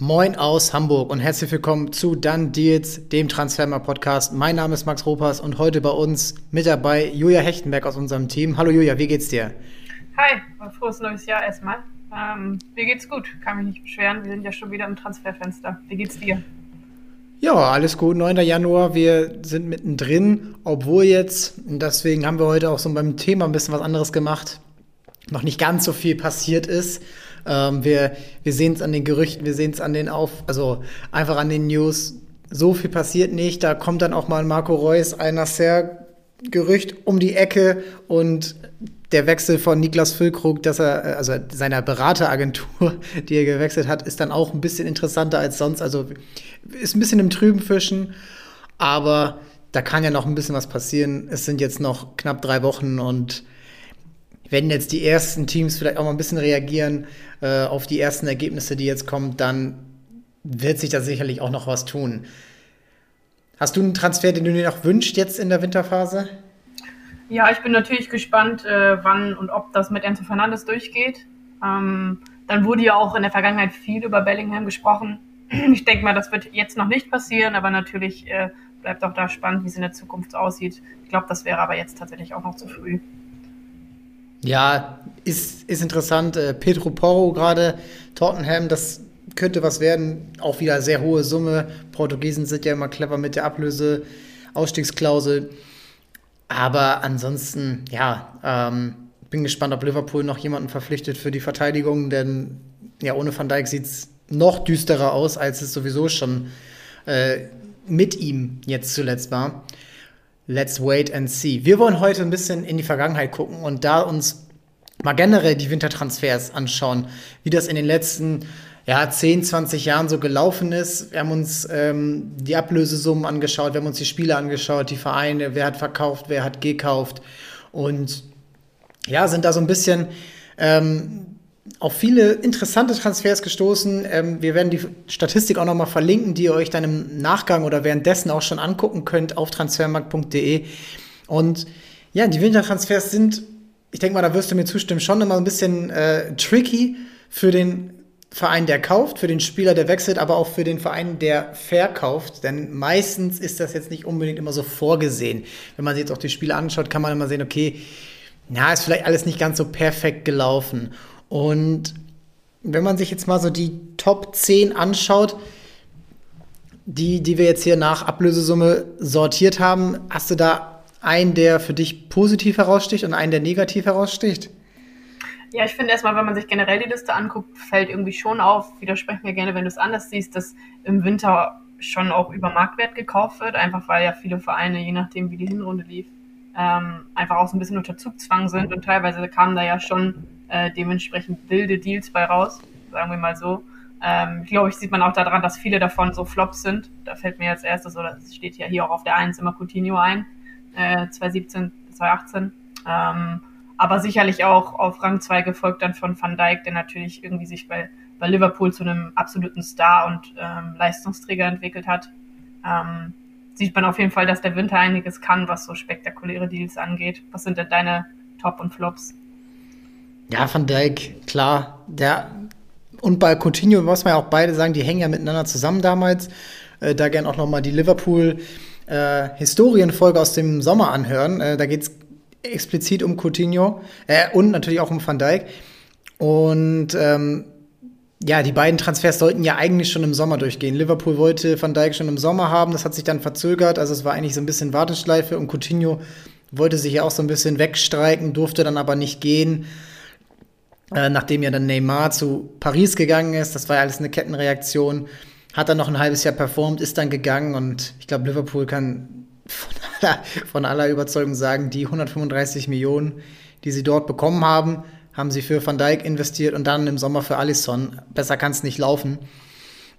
Moin aus Hamburg und herzlich willkommen zu Dann Deals, dem Transfermer Podcast. Mein Name ist Max Ropas und heute bei uns mit dabei Julia Hechtenberg aus unserem Team. Hallo Julia, wie geht's dir? Hi, frohes neues Jahr erstmal. Ähm, mir geht's gut, kann mich nicht beschweren. Wir sind ja schon wieder im Transferfenster. Wie geht's dir? Ja, alles gut. 9. Januar, wir sind mittendrin, obwohl jetzt, und deswegen haben wir heute auch so beim Thema ein bisschen was anderes gemacht, noch nicht ganz so viel passiert ist. Ähm, wir wir sehen es an den Gerüchten, wir sehen es an den Auf, also einfach an den News. So viel passiert nicht. Da kommt dann auch mal Marco Reus, einer sehr Gerücht um die Ecke und der Wechsel von Niklas Füllkrug, dass er, also seiner Berateragentur, die er gewechselt hat, ist dann auch ein bisschen interessanter als sonst. Also ist ein bisschen im Trüben fischen, aber da kann ja noch ein bisschen was passieren. Es sind jetzt noch knapp drei Wochen und wenn jetzt die ersten Teams vielleicht auch mal ein bisschen reagieren äh, auf die ersten Ergebnisse, die jetzt kommen, dann wird sich da sicherlich auch noch was tun. Hast du einen Transfer, den du dir noch wünschst jetzt in der Winterphase? Ja, ich bin natürlich gespannt, äh, wann und ob das mit Enzo Fernandes durchgeht. Ähm, dann wurde ja auch in der Vergangenheit viel über Bellingham gesprochen. Ich denke mal, das wird jetzt noch nicht passieren, aber natürlich äh, bleibt auch da spannend, wie es in der Zukunft aussieht. Ich glaube, das wäre aber jetzt tatsächlich auch noch zu früh. Ja, ist, ist interessant. Äh, Pedro Porro gerade, Tottenham, das könnte was werden. Auch wieder sehr hohe Summe. Portugiesen sind ja immer clever mit der Ablöse, Ausstiegsklausel. Aber ansonsten, ja, ähm, bin gespannt, ob Liverpool noch jemanden verpflichtet für die Verteidigung, denn ja, ohne Van Dijk sieht es noch düsterer aus, als es sowieso schon äh, mit ihm jetzt zuletzt war. Let's wait and see. Wir wollen heute ein bisschen in die Vergangenheit gucken und da uns mal generell die Wintertransfers anschauen, wie das in den letzten ja, 10, 20 Jahren so gelaufen ist. Wir haben uns ähm, die Ablösesummen angeschaut, wir haben uns die Spiele angeschaut, die Vereine, wer hat verkauft, wer hat gekauft und ja, sind da so ein bisschen ähm, auf viele interessante Transfers gestoßen. Ähm, wir werden die Statistik auch noch mal verlinken, die ihr euch dann im Nachgang oder währenddessen auch schon angucken könnt auf transfermarkt.de. Und ja, die Wintertransfers sind, ich denke mal, da wirst du mir zustimmen, schon immer ein bisschen äh, tricky für den Verein, der kauft, für den Spieler, der wechselt, aber auch für den Verein, der verkauft. Denn meistens ist das jetzt nicht unbedingt immer so vorgesehen. Wenn man sich jetzt auch die Spiele anschaut, kann man immer sehen, okay, na, ist vielleicht alles nicht ganz so perfekt gelaufen. Und wenn man sich jetzt mal so die Top 10 anschaut, die, die wir jetzt hier nach Ablösesumme sortiert haben, hast du da einen, der für dich positiv heraussticht und einen, der negativ heraussticht? Ja, ich finde erstmal, wenn man sich generell die Liste anguckt, fällt irgendwie schon auf, widersprechen mir gerne, wenn du es anders siehst, dass im Winter schon auch über Marktwert gekauft wird, einfach weil ja viele Vereine, je nachdem wie die Hinrunde lief, ähm, einfach auch so ein bisschen unter Zugzwang sind und teilweise kamen da ja schon äh, dementsprechend wilde Deals bei raus, sagen wir mal so. Ähm, glaube ich, sieht man auch daran, dass viele davon so Flops sind. Da fällt mir als erstes, oder es steht ja hier auch auf der 1 immer Coutinho ein, äh, 2017, 2018. Ähm, aber sicherlich auch auf Rang 2 gefolgt dann von Van Dijk, der natürlich irgendwie sich bei, bei Liverpool zu einem absoluten Star und ähm, Leistungsträger entwickelt hat. Ähm, sieht man auf jeden Fall, dass der Winter einiges kann, was so spektakuläre Deals angeht. Was sind denn deine Top und Flops? Ja, Van Dijk, klar. Der, und bei Coutinho muss man ja auch beide sagen, die hängen ja miteinander zusammen damals. Äh, da gern auch noch mal die Liverpool äh, aus dem Sommer anhören. Äh, da geht es explizit um Coutinho äh, und natürlich auch um Van Dijk. Und ähm, ja, die beiden Transfers sollten ja eigentlich schon im Sommer durchgehen. Liverpool wollte Van Dijk schon im Sommer haben, das hat sich dann verzögert. Also es war eigentlich so ein bisschen Warteschleife und Coutinho wollte sich ja auch so ein bisschen wegstreiken, durfte dann aber nicht gehen. Äh, nachdem ja dann Neymar zu Paris gegangen ist. Das war ja alles eine Kettenreaktion. Hat dann noch ein halbes Jahr performt, ist dann gegangen und ich glaube, Liverpool kann von aller, von aller Überzeugung sagen, die 135 Millionen, die sie dort bekommen haben, haben sie für Van Dijk investiert und dann im Sommer für Alisson. Besser kann es nicht laufen.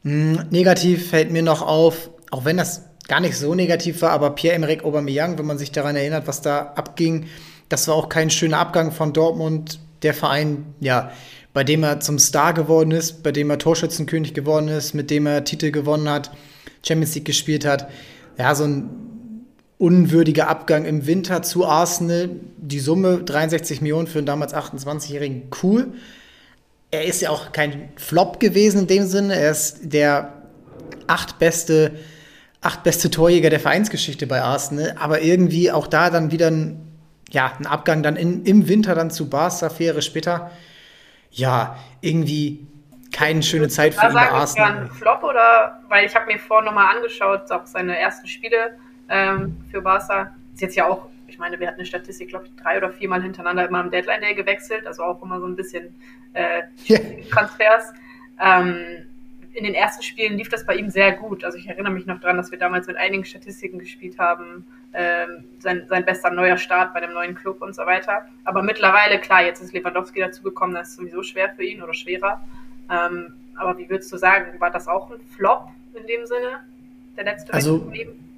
Hm, negativ fällt mir noch auf, auch wenn das gar nicht so negativ war, aber Pierre-Emerick Aubameyang, wenn man sich daran erinnert, was da abging, das war auch kein schöner Abgang von Dortmund der Verein, ja, bei dem er zum Star geworden ist, bei dem er Torschützenkönig geworden ist, mit dem er Titel gewonnen hat, Champions League gespielt hat. Ja, so ein unwürdiger Abgang im Winter zu Arsenal. Die Summe 63 Millionen für einen damals 28-Jährigen, cool. er ist ja auch kein Flop gewesen in dem Sinne. Er ist der acht beste, acht beste Torjäger der Vereinsgeschichte bei Arsenal. Aber irgendwie auch da dann wieder ein, ja, ein Abgang dann in, im Winter dann zu Barca, vier Jahre später. Ja, irgendwie keine schöne Zeit für ihn bei Arsenal. Ein Flop oder, weil ich habe mir vorhin nochmal angeschaut, auch seine ersten Spiele ähm, für Barca. Ist jetzt ja auch ich meine, wir hatten eine Statistik, glaube ich, drei oder viermal hintereinander immer am Deadline Day gewechselt, also auch immer so ein bisschen äh, Transfers. Ähm, in den ersten Spielen lief das bei ihm sehr gut. Also ich erinnere mich noch daran, dass wir damals mit einigen Statistiken gespielt haben. Ähm, sein, sein bester neuer Start bei dem neuen Club und so weiter. Aber mittlerweile, klar, jetzt ist Lewandowski dazugekommen, das ist sowieso schwer für ihn oder schwerer. Ähm, aber wie würdest du sagen, war das auch ein Flop in dem Sinne, der letzte also, Leben?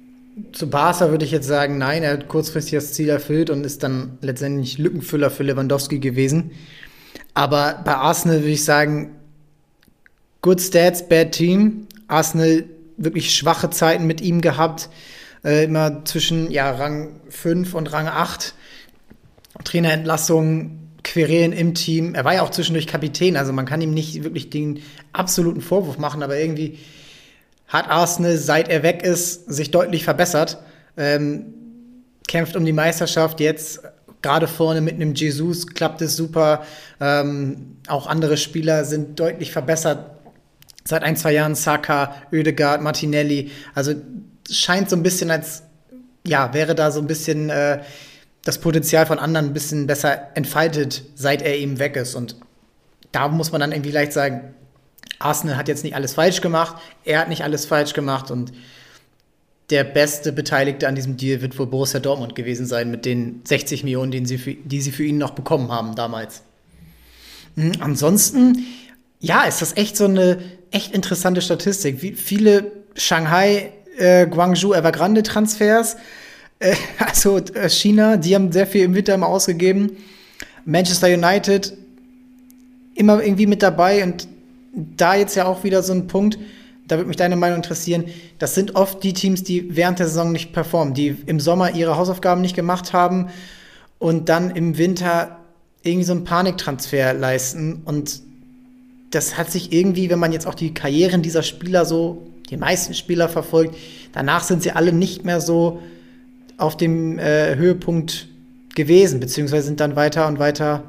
zu Barca würde ich jetzt sagen, nein, er hat kurzfristig das Ziel erfüllt und ist dann letztendlich Lückenfüller für Lewandowski gewesen. Aber bei Arsenal würde ich sagen, good stats, bad team. Arsenal wirklich schwache Zeiten mit ihm gehabt. Äh, immer zwischen ja, Rang 5 und Rang 8. Trainerentlassungen, Querelen im Team. Er war ja auch zwischendurch Kapitän, also man kann ihm nicht wirklich den absoluten Vorwurf machen, aber irgendwie hat Arsenal, seit er weg ist, sich deutlich verbessert. Ähm, kämpft um die Meisterschaft jetzt gerade vorne mit einem Jesus klappt es super. Ähm, auch andere Spieler sind deutlich verbessert. Seit ein, zwei Jahren Saka, Oedegaard, Martinelli. Also scheint so ein bisschen als, ja, wäre da so ein bisschen äh, das Potenzial von anderen ein bisschen besser entfaltet, seit er eben weg ist. Und da muss man dann irgendwie leicht sagen, Arsenal hat jetzt nicht alles falsch gemacht, er hat nicht alles falsch gemacht und der beste Beteiligte an diesem Deal wird wohl Borussia Dortmund gewesen sein mit den 60 Millionen, die sie für, die sie für ihn noch bekommen haben damals. Mhm, ansonsten, ja, ist das echt so eine echt interessante Statistik. Wie viele Shanghai, äh, Guangzhou, Evergrande Transfers, äh, also äh, China, die haben sehr viel im Winter immer ausgegeben. Manchester United immer irgendwie mit dabei und da jetzt ja auch wieder so ein Punkt, da würde mich deine Meinung interessieren. Das sind oft die Teams, die während der Saison nicht performen, die im Sommer ihre Hausaufgaben nicht gemacht haben und dann im Winter irgendwie so einen Paniktransfer leisten. Und das hat sich irgendwie, wenn man jetzt auch die Karrieren dieser Spieler so, die meisten Spieler verfolgt, danach sind sie alle nicht mehr so auf dem äh, Höhepunkt gewesen, beziehungsweise sind dann weiter und weiter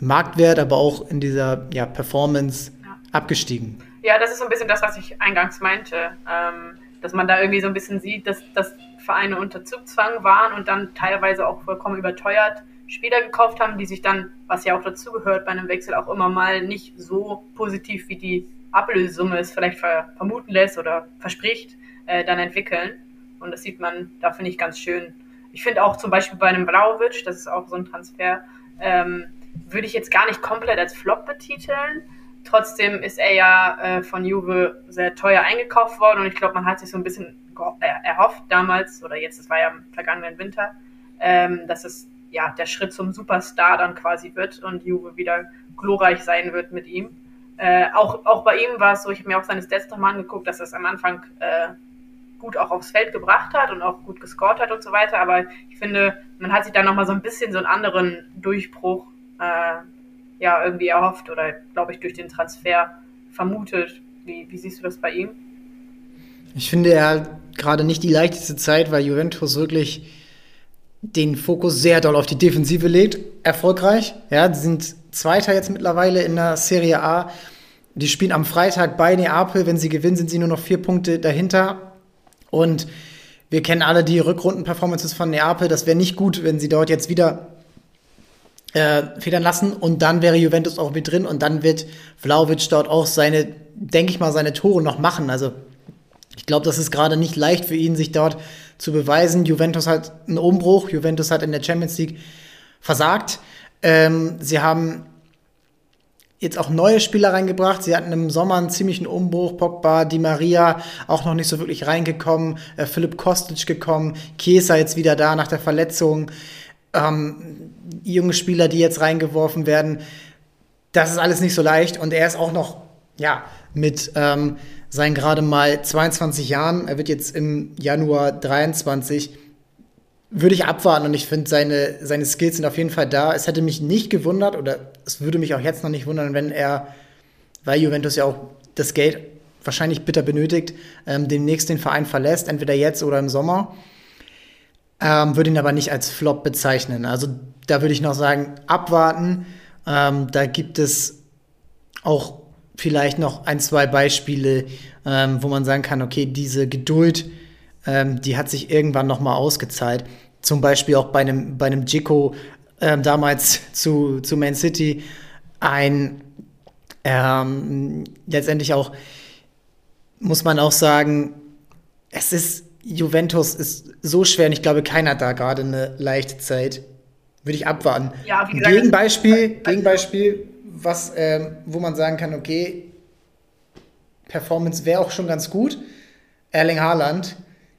im Marktwert, aber auch in dieser ja, Performance abgestiegen. Ja, das ist so ein bisschen das, was ich eingangs meinte, ähm, dass man da irgendwie so ein bisschen sieht, dass, dass Vereine unter Zugzwang waren und dann teilweise auch vollkommen überteuert Spieler gekauft haben, die sich dann, was ja auch dazugehört bei einem Wechsel, auch immer mal nicht so positiv wie die Ablösesumme es vielleicht ver vermuten lässt oder verspricht, äh, dann entwickeln. Und das sieht man, da finde ich ganz schön. Ich finde auch zum Beispiel bei einem Blauwitsch, das ist auch so ein Transfer, ähm, würde ich jetzt gar nicht komplett als Flop betiteln, Trotzdem ist er ja äh, von Juve sehr teuer eingekauft worden und ich glaube, man hat sich so ein bisschen erhofft damals oder jetzt, es war ja im vergangenen Winter, ähm, dass es ja der Schritt zum Superstar dann quasi wird und Juve wieder glorreich sein wird mit ihm. Äh, auch, auch bei ihm war es so, ich habe mir auch seine Stats nochmal angeguckt, dass er es am Anfang äh, gut auch aufs Feld gebracht hat und auch gut gescored hat und so weiter, aber ich finde, man hat sich dann nochmal so ein bisschen so einen anderen Durchbruch äh, ja irgendwie erhofft oder, glaube ich, durch den Transfer vermutet. Wie, wie siehst du das bei ihm? Ich finde, er hat gerade nicht die leichteste Zeit, weil Juventus wirklich den Fokus sehr doll auf die Defensive legt. Erfolgreich. Ja, die sind Zweiter jetzt mittlerweile in der Serie A. Die spielen am Freitag bei Neapel. Wenn sie gewinnen, sind sie nur noch vier Punkte dahinter. Und wir kennen alle die Rückrunden-Performances von Neapel. Das wäre nicht gut, wenn sie dort jetzt wieder äh, federn lassen und dann wäre Juventus auch mit drin und dann wird Vlaovic dort auch seine, denke ich mal, seine Tore noch machen. Also ich glaube, das ist gerade nicht leicht für ihn, sich dort zu beweisen. Juventus hat einen Umbruch, Juventus hat in der Champions League versagt. Ähm, sie haben jetzt auch neue Spieler reingebracht. Sie hatten im Sommer einen ziemlichen Umbruch. Pogba, Di Maria auch noch nicht so wirklich reingekommen. Äh, Philipp Kostic gekommen. Chiesa jetzt wieder da nach der Verletzung ähm, junge Spieler, die jetzt reingeworfen werden. Das ist alles nicht so leicht und er ist auch noch, ja, mit ähm, seinen gerade mal 22 Jahren, er wird jetzt im Januar 23, würde ich abwarten und ich finde, seine, seine Skills sind auf jeden Fall da. Es hätte mich nicht gewundert oder es würde mich auch jetzt noch nicht wundern, wenn er, weil Juventus ja auch das Geld wahrscheinlich bitter benötigt, ähm, demnächst den Verein verlässt, entweder jetzt oder im Sommer. Ähm, würde ihn aber nicht als Flop bezeichnen. Also da würde ich noch sagen, abwarten. Ähm, da gibt es auch vielleicht noch ein, zwei Beispiele, ähm, wo man sagen kann, okay, diese Geduld, ähm, die hat sich irgendwann noch mal ausgezahlt. Zum Beispiel auch bei einem, bei einem Jico ähm, damals zu, zu Man City ein ähm, letztendlich auch muss man auch sagen, es ist Juventus ist so schwer und ich glaube, keiner hat da gerade eine leichte Zeit. Würde ich abwarten. Ja, gesagt, Gegenbeispiel, Gegenbeispiel, was, ähm, wo man sagen kann, okay, Performance wäre auch schon ganz gut. Erling Haaland,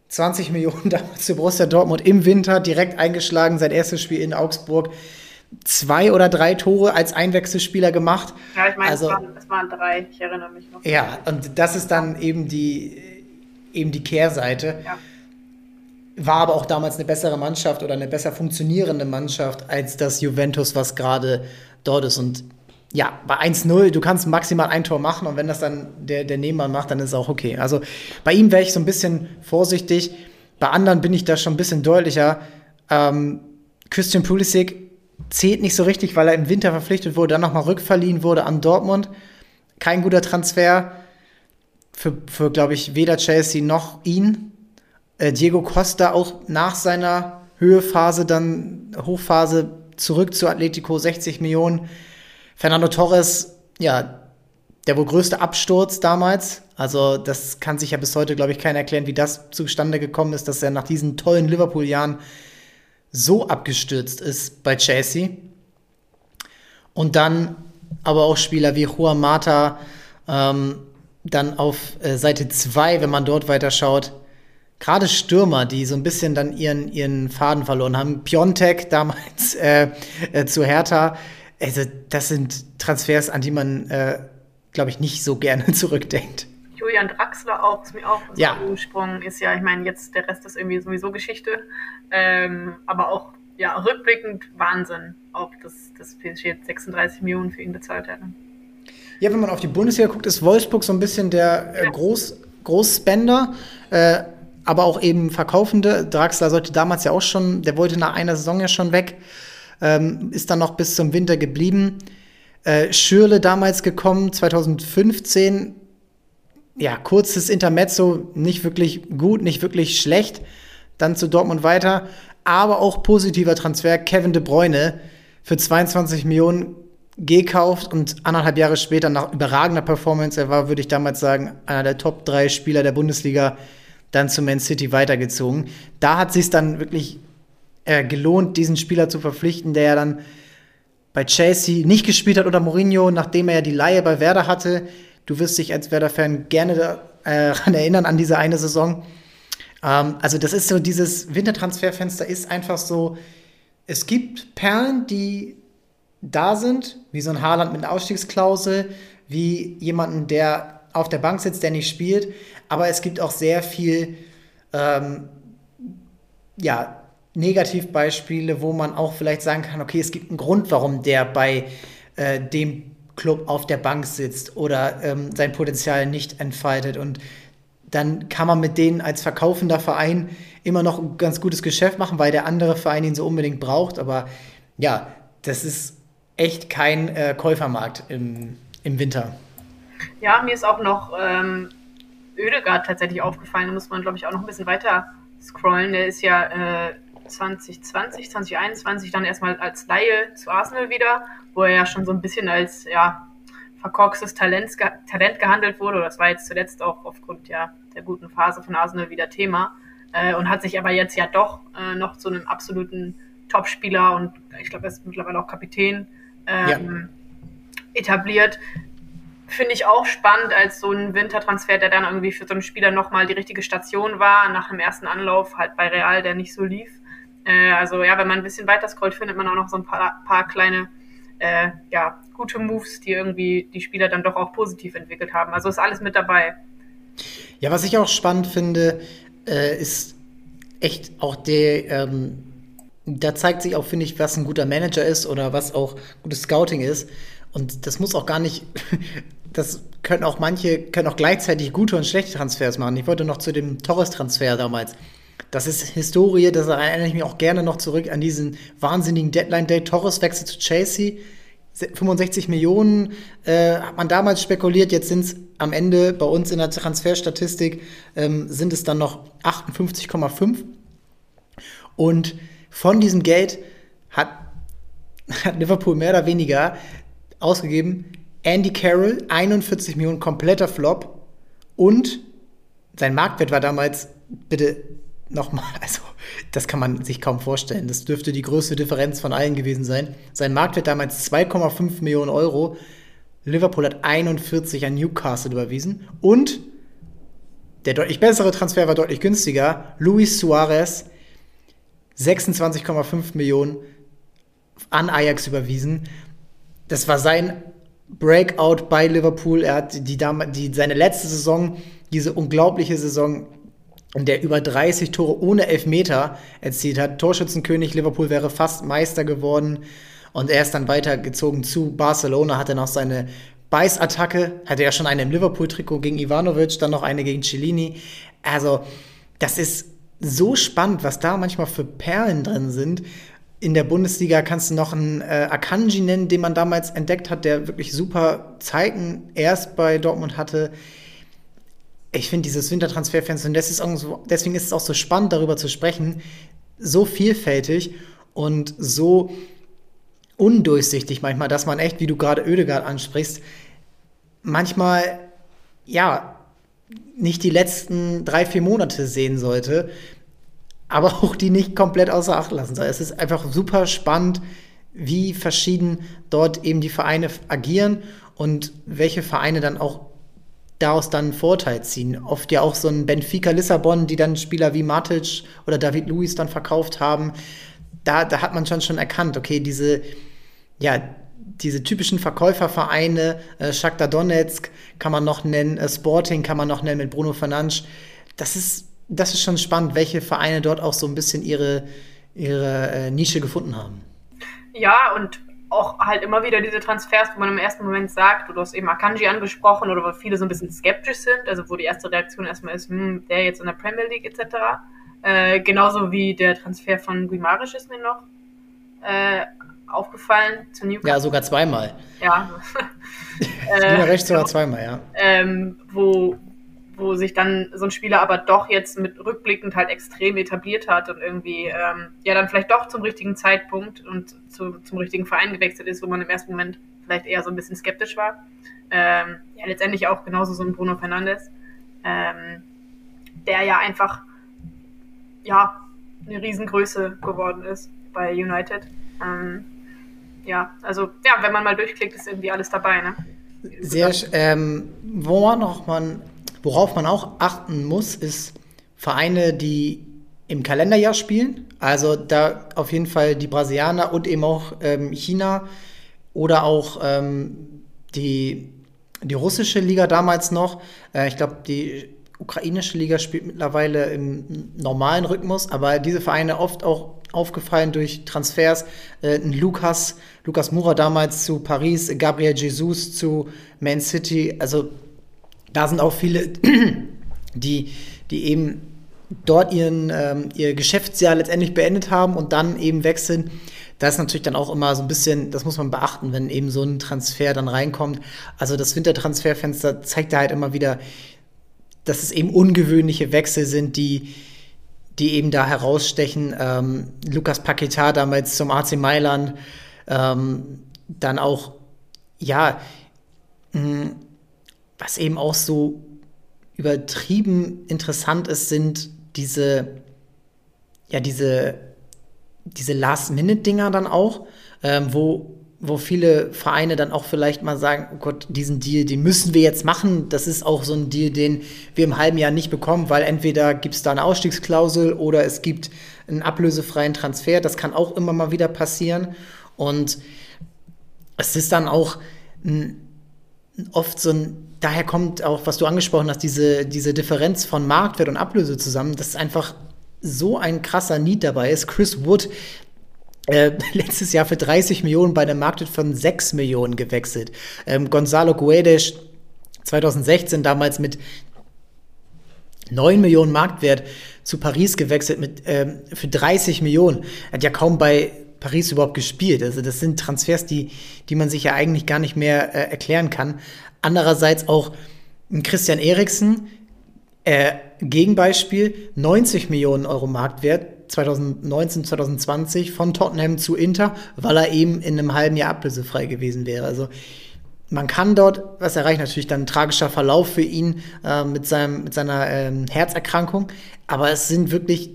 20 Millionen damals zu Borussia Dortmund im Winter, direkt eingeschlagen, sein erstes Spiel in Augsburg. Zwei oder drei Tore als Einwechselspieler gemacht. Ja, ich meine, also, es, waren, es waren drei, ich erinnere mich noch. Ja, und das ist dann eben die, eben die Kehrseite. Ja. War aber auch damals eine bessere Mannschaft oder eine besser funktionierende Mannschaft als das Juventus, was gerade dort ist. Und ja, bei 1-0, du kannst maximal ein Tor machen und wenn das dann der, der Nebenmann macht, dann ist es auch okay. Also bei ihm wäre ich so ein bisschen vorsichtig. Bei anderen bin ich da schon ein bisschen deutlicher. Ähm, Christian Pulisic zählt nicht so richtig, weil er im Winter verpflichtet wurde, dann nochmal rückverliehen wurde an Dortmund. Kein guter Transfer für, für glaube ich, weder Chelsea noch ihn. Äh, Diego Costa auch nach seiner Höhephase, dann Hochphase zurück zu Atletico, 60 Millionen. Fernando Torres, ja, der wohl größte Absturz damals. Also, das kann sich ja bis heute, glaube ich, keiner erklären, wie das zustande gekommen ist, dass er nach diesen tollen Liverpool-Jahren so abgestürzt ist bei Chelsea. Und dann aber auch Spieler wie Juan Mata, ähm, dann auf äh, Seite 2, wenn man dort weiterschaut, gerade Stürmer, die so ein bisschen dann ihren, ihren Faden verloren haben. Piontek damals äh, äh, zu Hertha. Also, das sind Transfers, an die man, äh, glaube ich, nicht so gerne zurückdenkt. Julian Draxler auch, ist mir auch ja. gesprungen ist ja, ich meine, jetzt der Rest ist irgendwie sowieso Geschichte. Ähm, aber auch ja, rückblickend Wahnsinn, auch dass das PSG jetzt 36 Millionen für ihn bezahlt hätte. Ja, wenn man auf die Bundesliga guckt, ist Wolfsburg so ein bisschen der äh, Groß, Großspender, äh, aber auch eben Verkaufende. Draxler sollte damals ja auch schon, der wollte nach einer Saison ja schon weg, ähm, ist dann noch bis zum Winter geblieben. Äh, Schürle damals gekommen, 2015, ja, kurzes Intermezzo, nicht wirklich gut, nicht wirklich schlecht. Dann zu Dortmund weiter. Aber auch positiver Transfer, Kevin de Bruyne für 22 Millionen gekauft und anderthalb Jahre später nach überragender Performance, er war, würde ich damals sagen, einer der Top 3 Spieler der Bundesliga, dann zu Man City weitergezogen. Da hat sich dann wirklich äh, gelohnt, diesen Spieler zu verpflichten, der ja dann bei Chelsea nicht gespielt hat oder Mourinho, nachdem er ja die Laie bei Werder hatte, Du wirst dich als Werder-Fan gerne daran äh, erinnern, an diese eine Saison. Ähm, also, das ist so, dieses Wintertransferfenster ist einfach so, es gibt Perlen, die da sind, wie so ein Haaland mit einer Ausstiegsklausel, wie jemanden, der auf der Bank sitzt, der nicht spielt. Aber es gibt auch sehr viel, ähm, ja, Negativbeispiele, wo man auch vielleicht sagen kann, okay, es gibt einen Grund, warum der bei äh, dem Club auf der Bank sitzt oder ähm, sein Potenzial nicht entfaltet. Und dann kann man mit denen als verkaufender Verein immer noch ein ganz gutes Geschäft machen, weil der andere Verein ihn so unbedingt braucht. Aber ja, das ist echt kein äh, Käufermarkt im, im Winter. Ja, mir ist auch noch ähm, Oedegaard tatsächlich aufgefallen. Da muss man, glaube ich, auch noch ein bisschen weiter scrollen. Der ist ja äh, 2020, 2021 dann erstmal als Laie zu Arsenal wieder, wo er ja schon so ein bisschen als ja, verkorkstes Talent, Talent gehandelt wurde. Das war jetzt zuletzt auch aufgrund ja, der guten Phase von Arsenal wieder Thema. Äh, und hat sich aber jetzt ja doch äh, noch zu einem absoluten Topspieler und ich glaube, er ist mittlerweile auch Kapitän ähm, ja. etabliert. Finde ich auch spannend als so ein Wintertransfer, der dann irgendwie für so einen Spieler nochmal die richtige Station war, nach dem ersten Anlauf halt bei Real, der nicht so lief. Äh, also ja, wenn man ein bisschen weiter scrollt, findet man auch noch so ein paar, paar kleine, äh, ja, gute Moves, die irgendwie die Spieler dann doch auch positiv entwickelt haben. Also ist alles mit dabei. Ja, was ich auch spannend finde, äh, ist echt auch der, ähm, da zeigt sich auch, finde ich, was ein guter Manager ist oder was auch gutes Scouting ist. Und das muss auch gar nicht, das können auch manche, können auch gleichzeitig gute und schlechte Transfers machen. Ich wollte noch zu dem Torres-Transfer damals. Das ist Historie, das erinnere ich mich auch gerne noch zurück an diesen wahnsinnigen Deadline-Day. Torres wechselt zu Chelsea. 65 Millionen äh, hat man damals spekuliert, jetzt sind es am Ende bei uns in der Transferstatistik ähm, sind es dann noch 58,5. Und von diesem Geld hat, hat Liverpool mehr oder weniger ausgegeben Andy Carroll, 41 Millionen, kompletter Flop. Und sein Marktwert war damals, bitte nochmal, also das kann man sich kaum vorstellen. Das dürfte die größte Differenz von allen gewesen sein. Sein Marktwert damals 2,5 Millionen Euro. Liverpool hat 41 an Newcastle überwiesen. Und der deutlich bessere Transfer war deutlich günstiger. Luis Suarez, 26,5 Millionen an Ajax überwiesen. Das war sein Breakout bei Liverpool. Er hat die, die, seine letzte Saison, diese unglaubliche Saison, der über 30 Tore ohne Elfmeter erzielt hat. Torschützenkönig Liverpool wäre fast Meister geworden. Und er ist dann weitergezogen zu Barcelona, hatte noch seine Beißattacke, hatte ja schon eine im Liverpool-Trikot gegen Ivanovic, dann noch eine gegen Cellini. Also, das ist so spannend, was da manchmal für Perlen drin sind. In der Bundesliga kannst du noch einen äh, Akanji nennen, den man damals entdeckt hat, der wirklich super Zeiten erst bei Dortmund hatte. Ich finde dieses Wintertransferfenster, und das ist so, deswegen ist es auch so spannend, darüber zu sprechen, so vielfältig und so undurchsichtig manchmal, dass man echt, wie du gerade Ödegard ansprichst, manchmal, ja, nicht die letzten drei, vier Monate sehen sollte, aber auch die nicht komplett außer Acht lassen soll. Es ist einfach super spannend, wie verschieden dort eben die Vereine agieren und welche Vereine dann auch daraus dann einen Vorteil ziehen. Oft ja auch so ein Benfica Lissabon, die dann Spieler wie Matic oder David Luiz dann verkauft haben. Da, da hat man schon schon erkannt, okay, diese, ja, diese typischen Verkäufervereine, äh, Shakhtar Donetsk kann man noch nennen, äh, Sporting kann man noch nennen mit Bruno Fernandes. Das ist das ist schon spannend, welche Vereine dort auch so ein bisschen ihre, ihre äh, Nische gefunden haben. Ja, und auch halt immer wieder diese Transfers, wo man im ersten Moment sagt, du hast eben Akanji angesprochen oder wo viele so ein bisschen skeptisch sind, also wo die erste Reaktion erstmal ist, hm, der jetzt in der Premier League etc. Äh, genauso wie der Transfer von Guimarisch ist mir noch äh, aufgefallen zu Newcastle. Ja, sogar zweimal. Ja. äh, recht sogar zweimal, ja. Ähm, wo, wo sich dann so ein Spieler aber doch jetzt mit rückblickend halt extrem etabliert hat und irgendwie ähm, ja dann vielleicht doch zum richtigen Zeitpunkt und zu, zum richtigen Verein gewechselt ist, wo man im ersten Moment vielleicht eher so ein bisschen skeptisch war. Ähm, ja, letztendlich auch genauso so ein Bruno Fernandes, ähm, der ja einfach ja eine Riesengröße geworden ist bei United. Ähm, ja, also ja, wenn man mal durchklickt, ist irgendwie alles dabei, ne? Sehr, ähm, wo man noch man Worauf man auch achten muss, ist Vereine, die im Kalenderjahr spielen. Also da auf jeden Fall die Brasilianer und eben auch ähm, China oder auch ähm, die, die russische Liga damals noch. Äh, ich glaube, die ukrainische Liga spielt mittlerweile im normalen Rhythmus, aber diese Vereine oft auch aufgefallen durch Transfers. Äh, Lukas, Lukas Mura damals zu Paris, Gabriel Jesus zu Man City. Also da sind auch viele, die, die eben dort ihren, ähm, ihr Geschäftsjahr letztendlich beendet haben und dann eben wechseln. Das ist natürlich dann auch immer so ein bisschen, das muss man beachten, wenn eben so ein Transfer dann reinkommt. Also das Wintertransferfenster zeigt da halt immer wieder, dass es eben ungewöhnliche Wechsel sind, die, die eben da herausstechen. Ähm, Lukas Paquetá damals zum AC Mailand, ähm, dann auch, ja, mh, was eben auch so übertrieben interessant ist, sind diese, ja, diese, diese Last-Minute-Dinger dann auch, ähm, wo, wo viele Vereine dann auch vielleicht mal sagen, oh Gott, diesen Deal, den müssen wir jetzt machen. Das ist auch so ein Deal, den wir im halben Jahr nicht bekommen, weil entweder gibt es da eine Ausstiegsklausel oder es gibt einen ablösefreien Transfer. Das kann auch immer mal wieder passieren. Und es ist dann auch oft so ein daher kommt auch, was du angesprochen hast, diese, diese Differenz von Marktwert und Ablöse zusammen. Das ist einfach so ein krasser Need dabei ist. Chris Wood äh, letztes Jahr für 30 Millionen bei einem Marktwert von 6 Millionen gewechselt. Ähm, Gonzalo Guedes 2016 damals mit 9 Millionen Marktwert zu Paris gewechselt mit ähm, für 30 Millionen. Hat ja kaum bei Paris überhaupt gespielt. Also das sind Transfers, die, die man sich ja eigentlich gar nicht mehr äh, erklären kann. Andererseits auch Christian Eriksen, äh, Gegenbeispiel, 90 Millionen Euro Marktwert 2019, 2020 von Tottenham zu Inter, weil er eben in einem halben Jahr ablösefrei gewesen wäre. Also man kann dort was erreichen, natürlich dann ein tragischer Verlauf für ihn äh, mit, seinem, mit seiner ähm, Herzerkrankung, aber es sind wirklich,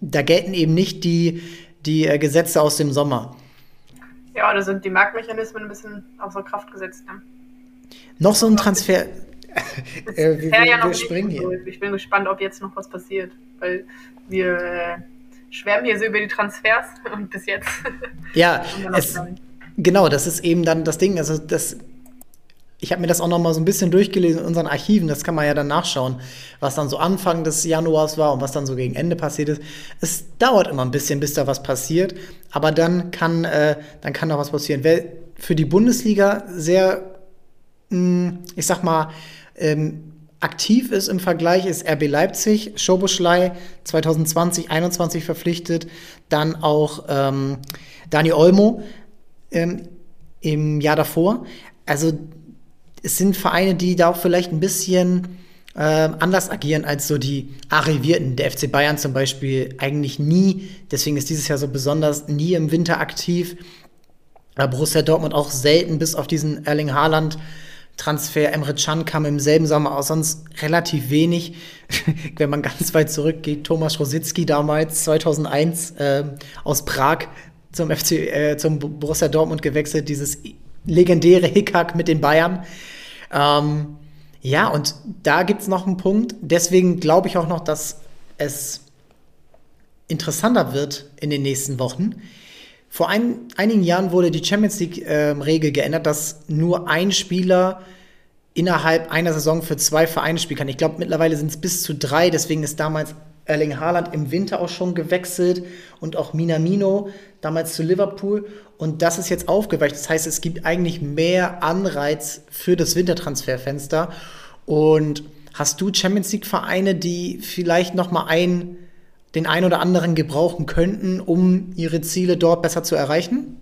da gelten eben nicht die, die äh, Gesetze aus dem Sommer. Ja, da sind die Marktmechanismen ein bisschen außer Kraft gesetzt. Ne? Noch so ein Transfer. äh, wir, ja wir springen hier. Ich bin gespannt, ob jetzt noch was passiert, weil wir äh, schwärmen hier so über die Transfers und bis jetzt. Ja, es, genau, das ist eben dann das Ding. Also das ich habe mir das auch noch mal so ein bisschen durchgelesen in unseren Archiven, das kann man ja dann nachschauen, was dann so Anfang des Januars war und was dann so gegen Ende passiert ist. Es dauert immer ein bisschen, bis da was passiert, aber dann kann, äh, dann kann da was passieren. Wer für die Bundesliga sehr, ich sag mal, ähm, aktiv ist im Vergleich, ist RB Leipzig, Schoboschlei 2020, 21 verpflichtet, dann auch ähm, Dani Olmo ähm, im Jahr davor. Also es sind Vereine, die da auch vielleicht ein bisschen äh, anders agieren als so die Arrivierten. Der FC Bayern zum Beispiel eigentlich nie, deswegen ist dieses Jahr so besonders, nie im Winter aktiv. Aber Borussia Dortmund auch selten, bis auf diesen Erling Haaland. Transfer Emre Can kam im selben Sommer aus, sonst relativ wenig. Wenn man ganz weit zurückgeht, Thomas Rositzky damals, 2001, äh, aus Prag zum FC, äh, zum Borussia Dortmund gewechselt, dieses legendäre Hickhack mit den Bayern. Ähm, ja, und da gibt es noch einen Punkt. Deswegen glaube ich auch noch, dass es interessanter wird in den nächsten Wochen. Vor ein, einigen Jahren wurde die Champions League-Regel äh, geändert, dass nur ein Spieler innerhalb einer Saison für zwei Vereine spielen kann. Ich glaube, mittlerweile sind es bis zu drei. Deswegen ist damals Erling Haaland im Winter auch schon gewechselt und auch Minamino damals zu Liverpool. Und das ist jetzt aufgeweicht. Das heißt, es gibt eigentlich mehr Anreiz für das Wintertransferfenster. Und hast du Champions League Vereine, die vielleicht noch mal ein, den einen oder anderen gebrauchen könnten, um ihre Ziele dort besser zu erreichen?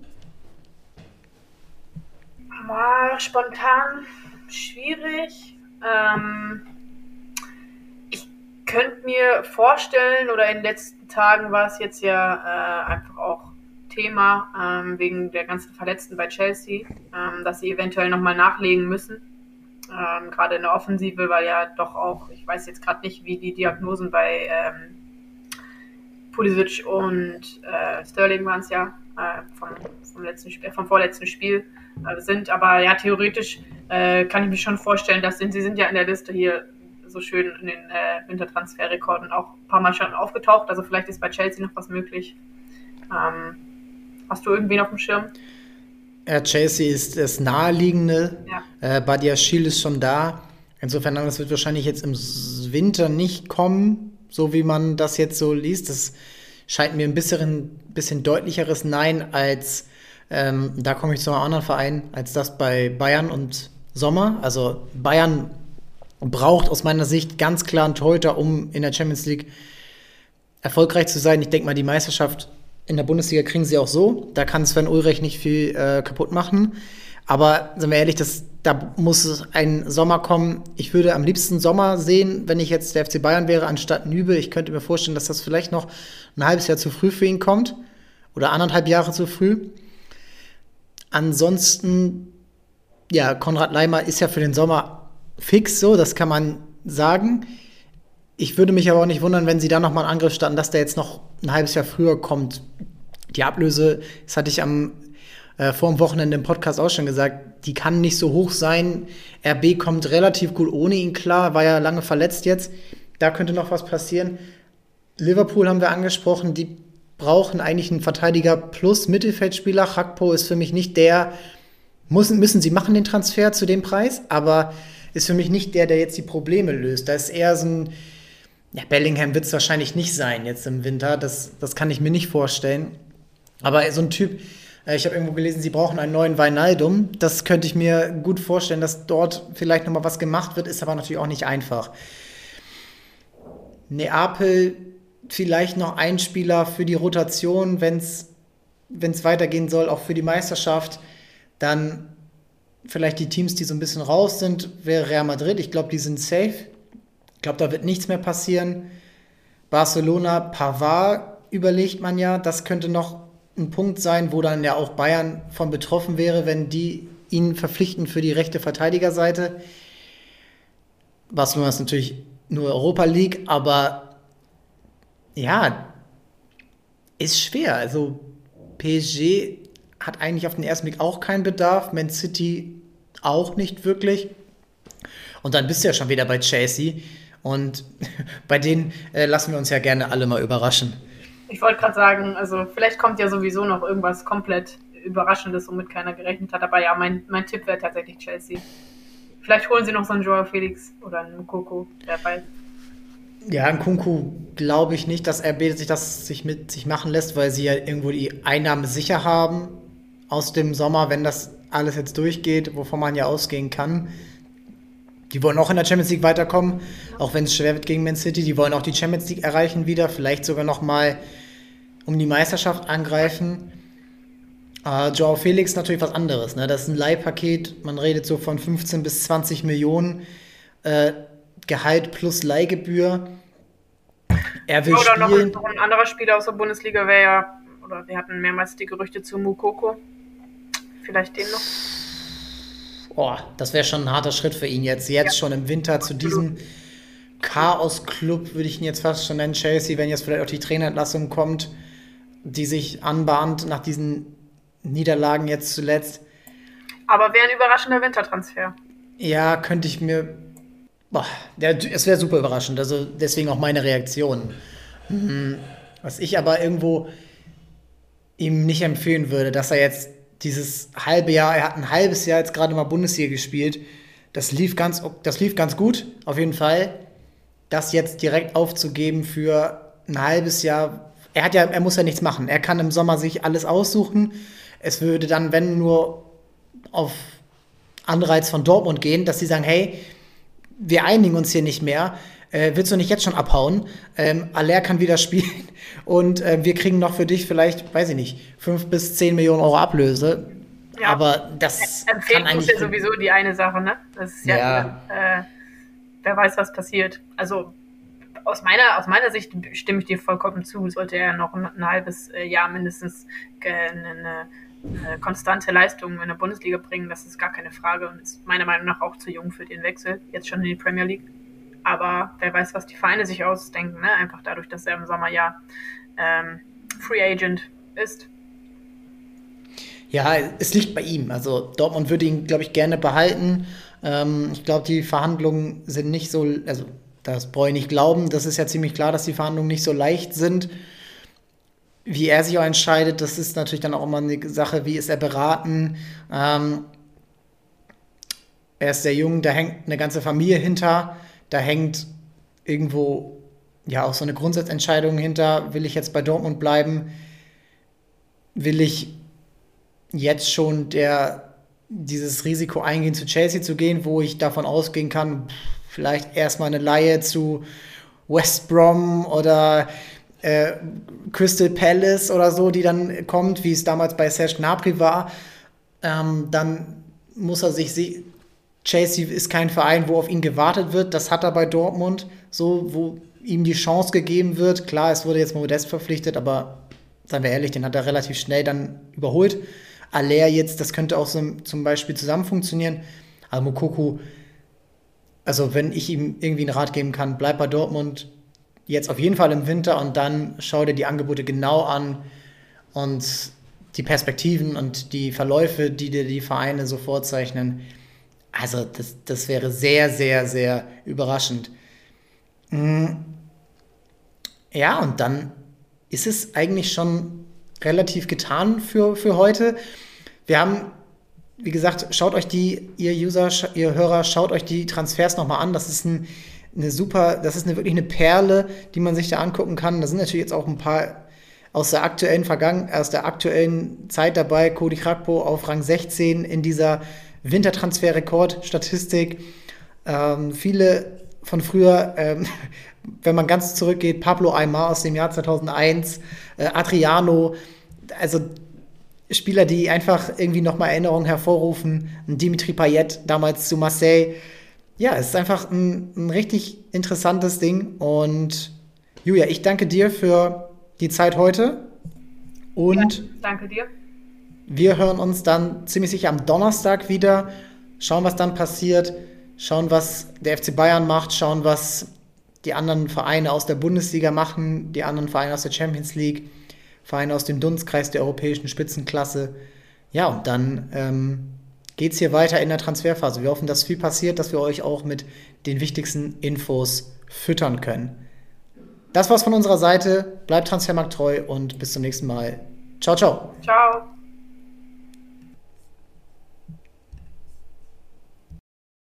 Spontan schwierig. Ähm könnte mir vorstellen, oder in den letzten Tagen war es jetzt ja äh, einfach auch Thema ähm, wegen der ganzen Verletzten bei Chelsea, ähm, dass sie eventuell nochmal nachlegen müssen. Ähm, gerade in der Offensive, weil ja doch auch, ich weiß jetzt gerade nicht, wie die Diagnosen bei ähm, Pulisic und äh, Sterling waren es ja äh, vom, vom, letzten Spiel, vom vorletzten Spiel äh, sind. Aber ja, theoretisch äh, kann ich mir schon vorstellen, dass sie sind ja in der Liste hier so schön in den äh, Wintertransferrekorden auch ein paar Mal schon aufgetaucht. Also vielleicht ist bei Chelsea noch was möglich. Ähm, hast du irgendwen auf dem Schirm? Ja, Chelsea ist das Naheliegende. Ja. Äh, Badia Schiel ist schon da. Insofern, das wird wahrscheinlich jetzt im Winter nicht kommen, so wie man das jetzt so liest. Das scheint mir ein bisschen, bisschen deutlicheres Nein als, ähm, da komme ich zu einem anderen Verein, als das bei Bayern und Sommer. Also Bayern braucht aus meiner Sicht ganz klar einen Torhüter, um in der Champions League erfolgreich zu sein. Ich denke mal, die Meisterschaft in der Bundesliga kriegen sie auch so. Da kann Sven Ulrich nicht viel äh, kaputt machen. Aber sind wir ehrlich, das, da muss ein Sommer kommen. Ich würde am liebsten Sommer sehen, wenn ich jetzt der FC Bayern wäre, anstatt Nübel. Ich könnte mir vorstellen, dass das vielleicht noch ein halbes Jahr zu früh für ihn kommt. Oder anderthalb Jahre zu früh. Ansonsten, ja, Konrad Leimer ist ja für den Sommer fix so, das kann man sagen. Ich würde mich aber auch nicht wundern, wenn sie da nochmal einen Angriff starten, dass der jetzt noch ein halbes Jahr früher kommt. Die Ablöse, das hatte ich am äh, vor dem Wochenende im Podcast auch schon gesagt, die kann nicht so hoch sein. RB kommt relativ gut ohne ihn klar, war ja lange verletzt jetzt. Da könnte noch was passieren. Liverpool haben wir angesprochen, die brauchen eigentlich einen Verteidiger plus Mittelfeldspieler. Hakpo ist für mich nicht der, müssen, müssen sie machen den Transfer zu dem Preis, aber ist für mich nicht der, der jetzt die Probleme löst. Da ist eher so ein, Ja, Bellingham wird es wahrscheinlich nicht sein jetzt im Winter. Das, das kann ich mir nicht vorstellen. Aber so ein Typ, ich habe irgendwo gelesen, sie brauchen einen neuen Weinaldum. Das könnte ich mir gut vorstellen, dass dort vielleicht nochmal was gemacht wird, ist aber natürlich auch nicht einfach. Neapel vielleicht noch ein Spieler für die Rotation, wenn es weitergehen soll, auch für die Meisterschaft. Dann vielleicht die Teams, die so ein bisschen raus sind, wäre Real Madrid. Ich glaube, die sind safe. Ich glaube, da wird nichts mehr passieren. Barcelona, Pavard überlegt man ja. Das könnte noch ein Punkt sein, wo dann ja auch Bayern von betroffen wäre, wenn die ihn verpflichten für die rechte Verteidigerseite. Barcelona ist natürlich nur Europa League, aber ja, ist schwer. Also PSG hat eigentlich auf den ersten Blick auch keinen Bedarf, Man City auch nicht wirklich. Und dann bist du ja schon wieder bei Chelsea. Und bei denen äh, lassen wir uns ja gerne alle mal überraschen. Ich wollte gerade sagen, also vielleicht kommt ja sowieso noch irgendwas komplett Überraschendes, womit keiner gerechnet hat. Aber ja, mein, mein Tipp wäre tatsächlich Chelsea. Vielleicht holen sie noch so einen Joao Felix oder einen Koko, der weiß. Ja, ein Kunku glaube ich nicht, dass RB sich das sich mit sich machen lässt, weil sie ja irgendwo die Einnahmen sicher haben aus dem Sommer, wenn das alles jetzt durchgeht, wovon man ja ausgehen kann. Die wollen auch in der Champions League weiterkommen, auch wenn es schwer wird gegen Man City. Die wollen auch die Champions League erreichen wieder, vielleicht sogar noch mal um die Meisterschaft angreifen. Äh, Joao Felix natürlich was anderes. Ne? Das ist ein Leihpaket. Man redet so von 15 bis 20 Millionen äh, Gehalt plus Leihgebühr. Er will oder spielen. noch ein anderer Spieler aus der Bundesliga wäre ja, oder wir hatten mehrmals die Gerüchte zu Mukoko. Vielleicht den noch. Oh, das wäre schon ein harter Schritt für ihn jetzt. Jetzt ja. schon im Winter zu diesem Chaos-Club, würde ich ihn jetzt fast schon nennen, Chelsea, wenn jetzt vielleicht auch die Trainerentlassung kommt, die sich anbahnt nach diesen Niederlagen jetzt zuletzt. Aber wäre ein überraschender Wintertransfer. Ja, könnte ich mir. Boah, der, es wäre super überraschend. Also deswegen auch meine Reaktion. Mhm. Was ich aber irgendwo ihm nicht empfehlen würde, dass er jetzt dieses halbe Jahr, er hat ein halbes Jahr jetzt gerade mal Bundesliga gespielt. Das lief ganz, das lief ganz gut, auf jeden Fall. Das jetzt direkt aufzugeben für ein halbes Jahr, er hat ja, er muss ja nichts machen. Er kann im Sommer sich alles aussuchen es würde dann, wenn nur auf Anreiz von Dortmund gehen, dass sie sagen, hey, wir einigen uns hier nicht mehr. Äh, willst du nicht jetzt schon abhauen? Ähm, Aller kann wieder spielen und äh, wir kriegen noch für dich vielleicht, weiß ich nicht, fünf bis zehn Millionen Euro Ablöse. Ja. Aber das Empfehlen kann eigentlich ist ja sowieso die eine Sache, ne? Das ist ja, ja. Äh, wer weiß, was passiert. Also aus meiner, aus meiner Sicht stimme ich dir vollkommen zu. Sollte er noch ein, ein halbes äh, Jahr mindestens eine, eine konstante Leistung in der Bundesliga bringen, das ist gar keine Frage und ist meiner Meinung nach auch zu jung für den Wechsel, jetzt schon in die Premier League. Aber wer weiß, was die Vereine sich ausdenken, ne? einfach dadurch, dass er im Sommer ja ähm, Free Agent ist. Ja, es liegt bei ihm. Also Dortmund würde ihn, glaube ich, gerne behalten. Ähm, ich glaube, die Verhandlungen sind nicht so, also das brauche ich nicht glauben. Das ist ja ziemlich klar, dass die Verhandlungen nicht so leicht sind wie er sich auch entscheidet, das ist natürlich dann auch immer eine Sache, wie ist er beraten. Ähm, er ist sehr jung, da hängt eine ganze Familie hinter, da hängt irgendwo ja auch so eine Grundsatzentscheidung hinter, will ich jetzt bei Dortmund bleiben, will ich jetzt schon der, dieses Risiko eingehen, zu Chelsea zu gehen, wo ich davon ausgehen kann, vielleicht erstmal eine Laie zu West Brom oder äh, Crystal Palace oder so, die dann kommt, wie es damals bei Serge Gnabry war, ähm, dann muss er sich Chelsea ist kein Verein, wo auf ihn gewartet wird. Das hat er bei Dortmund, so wo ihm die Chance gegeben wird. Klar, es wurde jetzt Modest verpflichtet, aber seien wir ehrlich, den hat er relativ schnell dann überholt. Aller jetzt, das könnte auch so, zum Beispiel zusammen funktionieren. Aber Mokoku, also wenn ich ihm irgendwie einen Rat geben kann, bleib bei Dortmund, jetzt auf jeden Fall im Winter und dann schau dir die Angebote genau an und die Perspektiven und die Verläufe, die dir die Vereine so vorzeichnen. Also das, das wäre sehr, sehr, sehr überraschend. Mm. Ja, und dann ist es eigentlich schon relativ getan für, für heute. Wir haben, wie gesagt, schaut euch die, ihr User, ihr Hörer, schaut euch die Transfers nochmal an. Das ist ein eine super, das ist eine, wirklich eine Perle, die man sich da angucken kann. Da sind natürlich jetzt auch ein paar aus der aktuellen Vergangen aus der aktuellen Zeit dabei. Cody Krakpo auf Rang 16 in dieser Wintertransfer-Rekord-Statistik. Ähm, viele von früher, ähm, wenn man ganz zurückgeht, Pablo Aymar aus dem Jahr 2001, äh, Adriano, also Spieler, die einfach irgendwie nochmal Erinnerungen hervorrufen. Dimitri Payet damals zu Marseille. Ja, es ist einfach ein, ein richtig interessantes Ding. Und Julia, ich danke dir für die Zeit heute. Und ja, danke dir. Wir hören uns dann ziemlich sicher am Donnerstag wieder. Schauen, was dann passiert. Schauen, was der FC Bayern macht. Schauen, was die anderen Vereine aus der Bundesliga machen. Die anderen Vereine aus der Champions League. Vereine aus dem Dunstkreis der europäischen Spitzenklasse. Ja, und dann ähm, geht es hier weiter in der Transferphase. Wir hoffen, dass viel passiert, dass wir euch auch mit den wichtigsten Infos füttern können. Das war's von unserer Seite. Bleibt Transfermarkt treu und bis zum nächsten Mal. Ciao, ciao. Ciao.